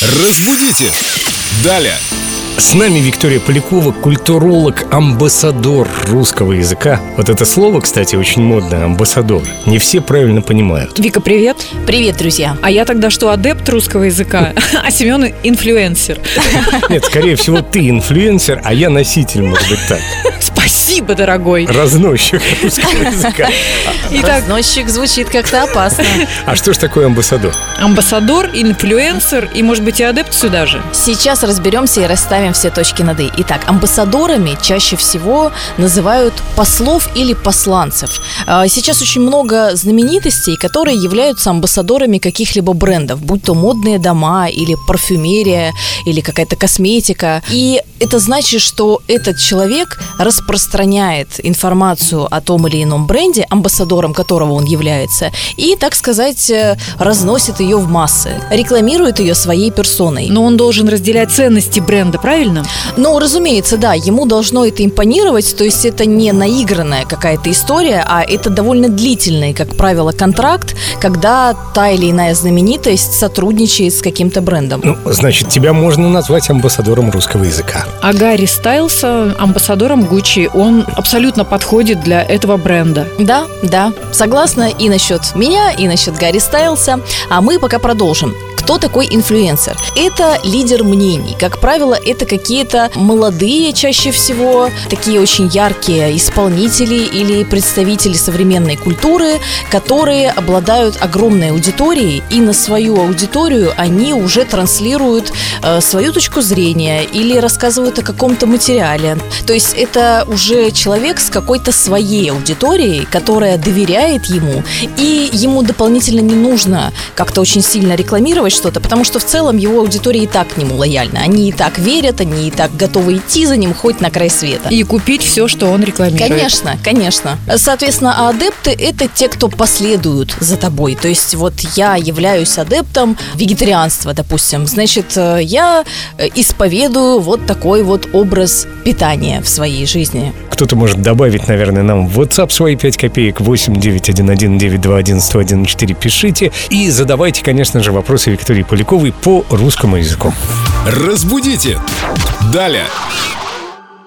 Разбудите! Далее! С нами Виктория Полякова, культуролог, амбассадор русского языка. Вот это слово, кстати, очень модное, амбассадор. Не все правильно понимают. Вика, привет. Привет, друзья. А я тогда что, адепт русского языка, а Семен инфлюенсер. Нет, скорее всего, ты инфлюенсер, а я носитель, может быть, так. Спасибо, дорогой. Разносчик русского языка. Итак, Разносчик звучит как-то опасно. А что ж такое амбассадор? амбассадор, инфлюенсер и, может быть, и адепт сюда же. Сейчас разберемся и расставим все точки над «и». Итак, амбассадорами чаще всего называют послов или посланцев. А, Сейчас очень много знаменитостей, которые являются амбассадорами каких-либо брендов, будь то модные дома или парфюмерия, или какая-то косметика. И это значит, что этот человек распространяет информацию о том или ином бренде, амбассадором которого он является, и, так сказать, э, разносит ее в массы, рекламирует ее своей персоной. Но он должен разделять ценности бренда, правильно? Ну, разумеется, да, ему должно это импонировать, то есть это не наигранная какая-то история, а это довольно длительный, как правило, контракт, когда та или иная знаменитость сотрудничает с каким-то брендом. Ну, значит, тебя можно назвать амбассадором русского языка. А Гарри Стайлса, амбассадором Гуччи, он абсолютно подходит для этого бренда. Да, да, согласна и насчет меня, и насчет Гарри Стайлса. А мы пока продолжим. Кто такой инфлюенсер? Это лидер мнений. Как правило, это какие-то молодые чаще всего, такие очень яркие исполнители или представители современной культуры, которые обладают огромной аудиторией, и на свою аудиторию они уже транслируют э, свою точку зрения или рассказывают о каком-то материале. То есть это уже человек с какой-то своей аудиторией, которая доверяет ему, и ему дополнительно не нужно как-то очень сильно рекламировать что-то, потому что в целом его аудитория и так к нему лояльна. Они и так верят, они и так готовы идти за ним хоть на край света. И купить все, что он рекламирует. Конечно, конечно. Соответственно, а адепты – это те, кто последуют за тобой. То есть вот я являюсь адептом вегетарианства, допустим. Значит, э, я э, исповедую вот такой вот образ питания в своей жизни. Кто-то может добавить, наверное, нам в WhatsApp свои 5 копеек 8 911 921 101 пишите и задавайте, конечно же, вопросы Виктории Поляковой по русскому языку. Разбудите! Далее!